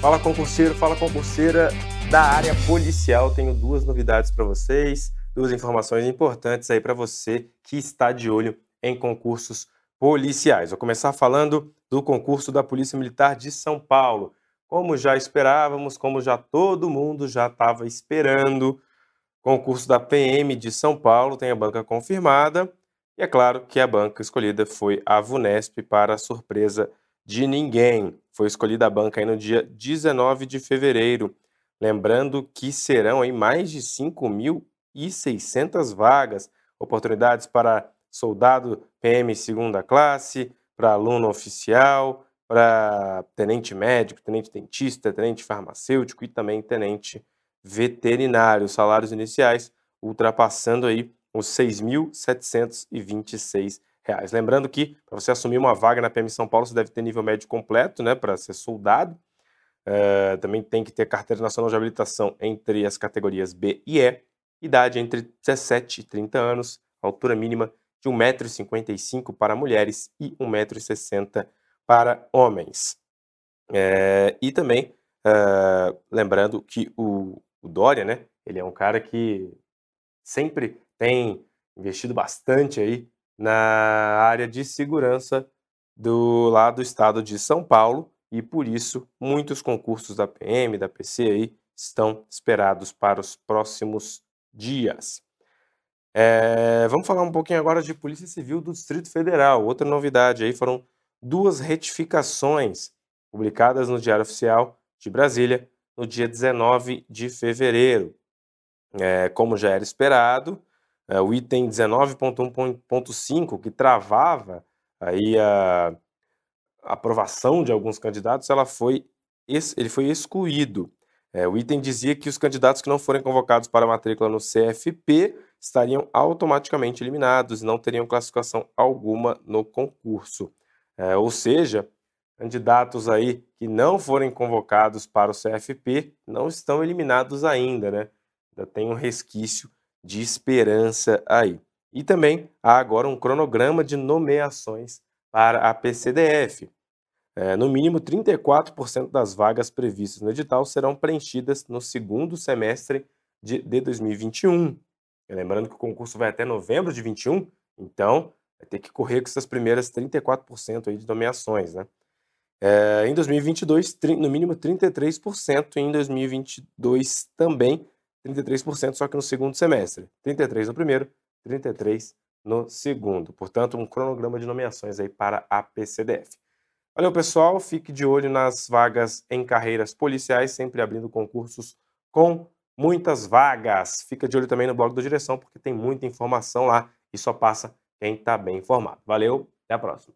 Fala concurseiro, fala concurseira da área policial. Tenho duas novidades para vocês, duas informações importantes aí para você que está de olho em concursos policiais. Vou começar falando do concurso da Polícia Militar de São Paulo. Como já esperávamos, como já todo mundo já estava esperando, concurso da PM de São Paulo tem a banca confirmada. E é claro que a banca escolhida foi a VUNESP para a surpresa de ninguém. Foi escolhida a banca no dia 19 de fevereiro. Lembrando que serão aí mais de 5.600 vagas, oportunidades para soldado PM segunda classe, para aluno oficial, para tenente médico, tenente dentista, tenente farmacêutico e também tenente veterinário. Salários iniciais ultrapassando aí os R$ 6.726 reais. Lembrando que para você assumir uma vaga na PM São Paulo, você deve ter nível médio completo, né, para ser soldado. Uh, também tem que ter carteira nacional de habilitação entre as categorias B e E, idade entre 17 e 30 anos, altura mínima de 1,55m para mulheres e 1,60m para homens. É, e também, uh, lembrando que o, o Dória, né, ele é um cara que sempre tem investido bastante aí na área de segurança do lá do estado de São Paulo e por isso muitos concursos da PM, da PC aí estão esperados para os próximos dias. É, vamos falar um pouquinho agora de Polícia Civil do Distrito Federal. Outra novidade aí foram duas retificações publicadas no Diário Oficial de Brasília no dia 19 de fevereiro. É, como já era esperado, é, o item 19.1.5, que travava aí a aprovação de alguns candidatos, ela foi, ele foi excluído. É, o item dizia que os candidatos que não forem convocados para a matrícula no CFP estariam automaticamente eliminados e não teriam classificação alguma no concurso. É, ou seja, candidatos aí que não forem convocados para o CFP não estão eliminados ainda, né? Ainda tem um resquício de esperança aí. E também há agora um cronograma de nomeações para a PCDF. É, no mínimo, 34% das vagas previstas no edital serão preenchidas no segundo semestre de, de 2021. lembrando que o concurso vai até novembro de 21, então vai ter que correr com essas primeiras 34% aí de nomeações. Né? É, em 2022, no mínimo 33%, e em 2022 também 33%, só que no segundo semestre. 33 no primeiro, 33 no segundo. Portanto, um cronograma de nomeações aí para a PCDF. Valeu, pessoal. Fique de olho nas vagas em carreiras policiais, sempre abrindo concursos com muitas vagas. Fica de olho também no blog da direção, porque tem muita informação lá e só passa quem está bem informado. Valeu, até a próxima.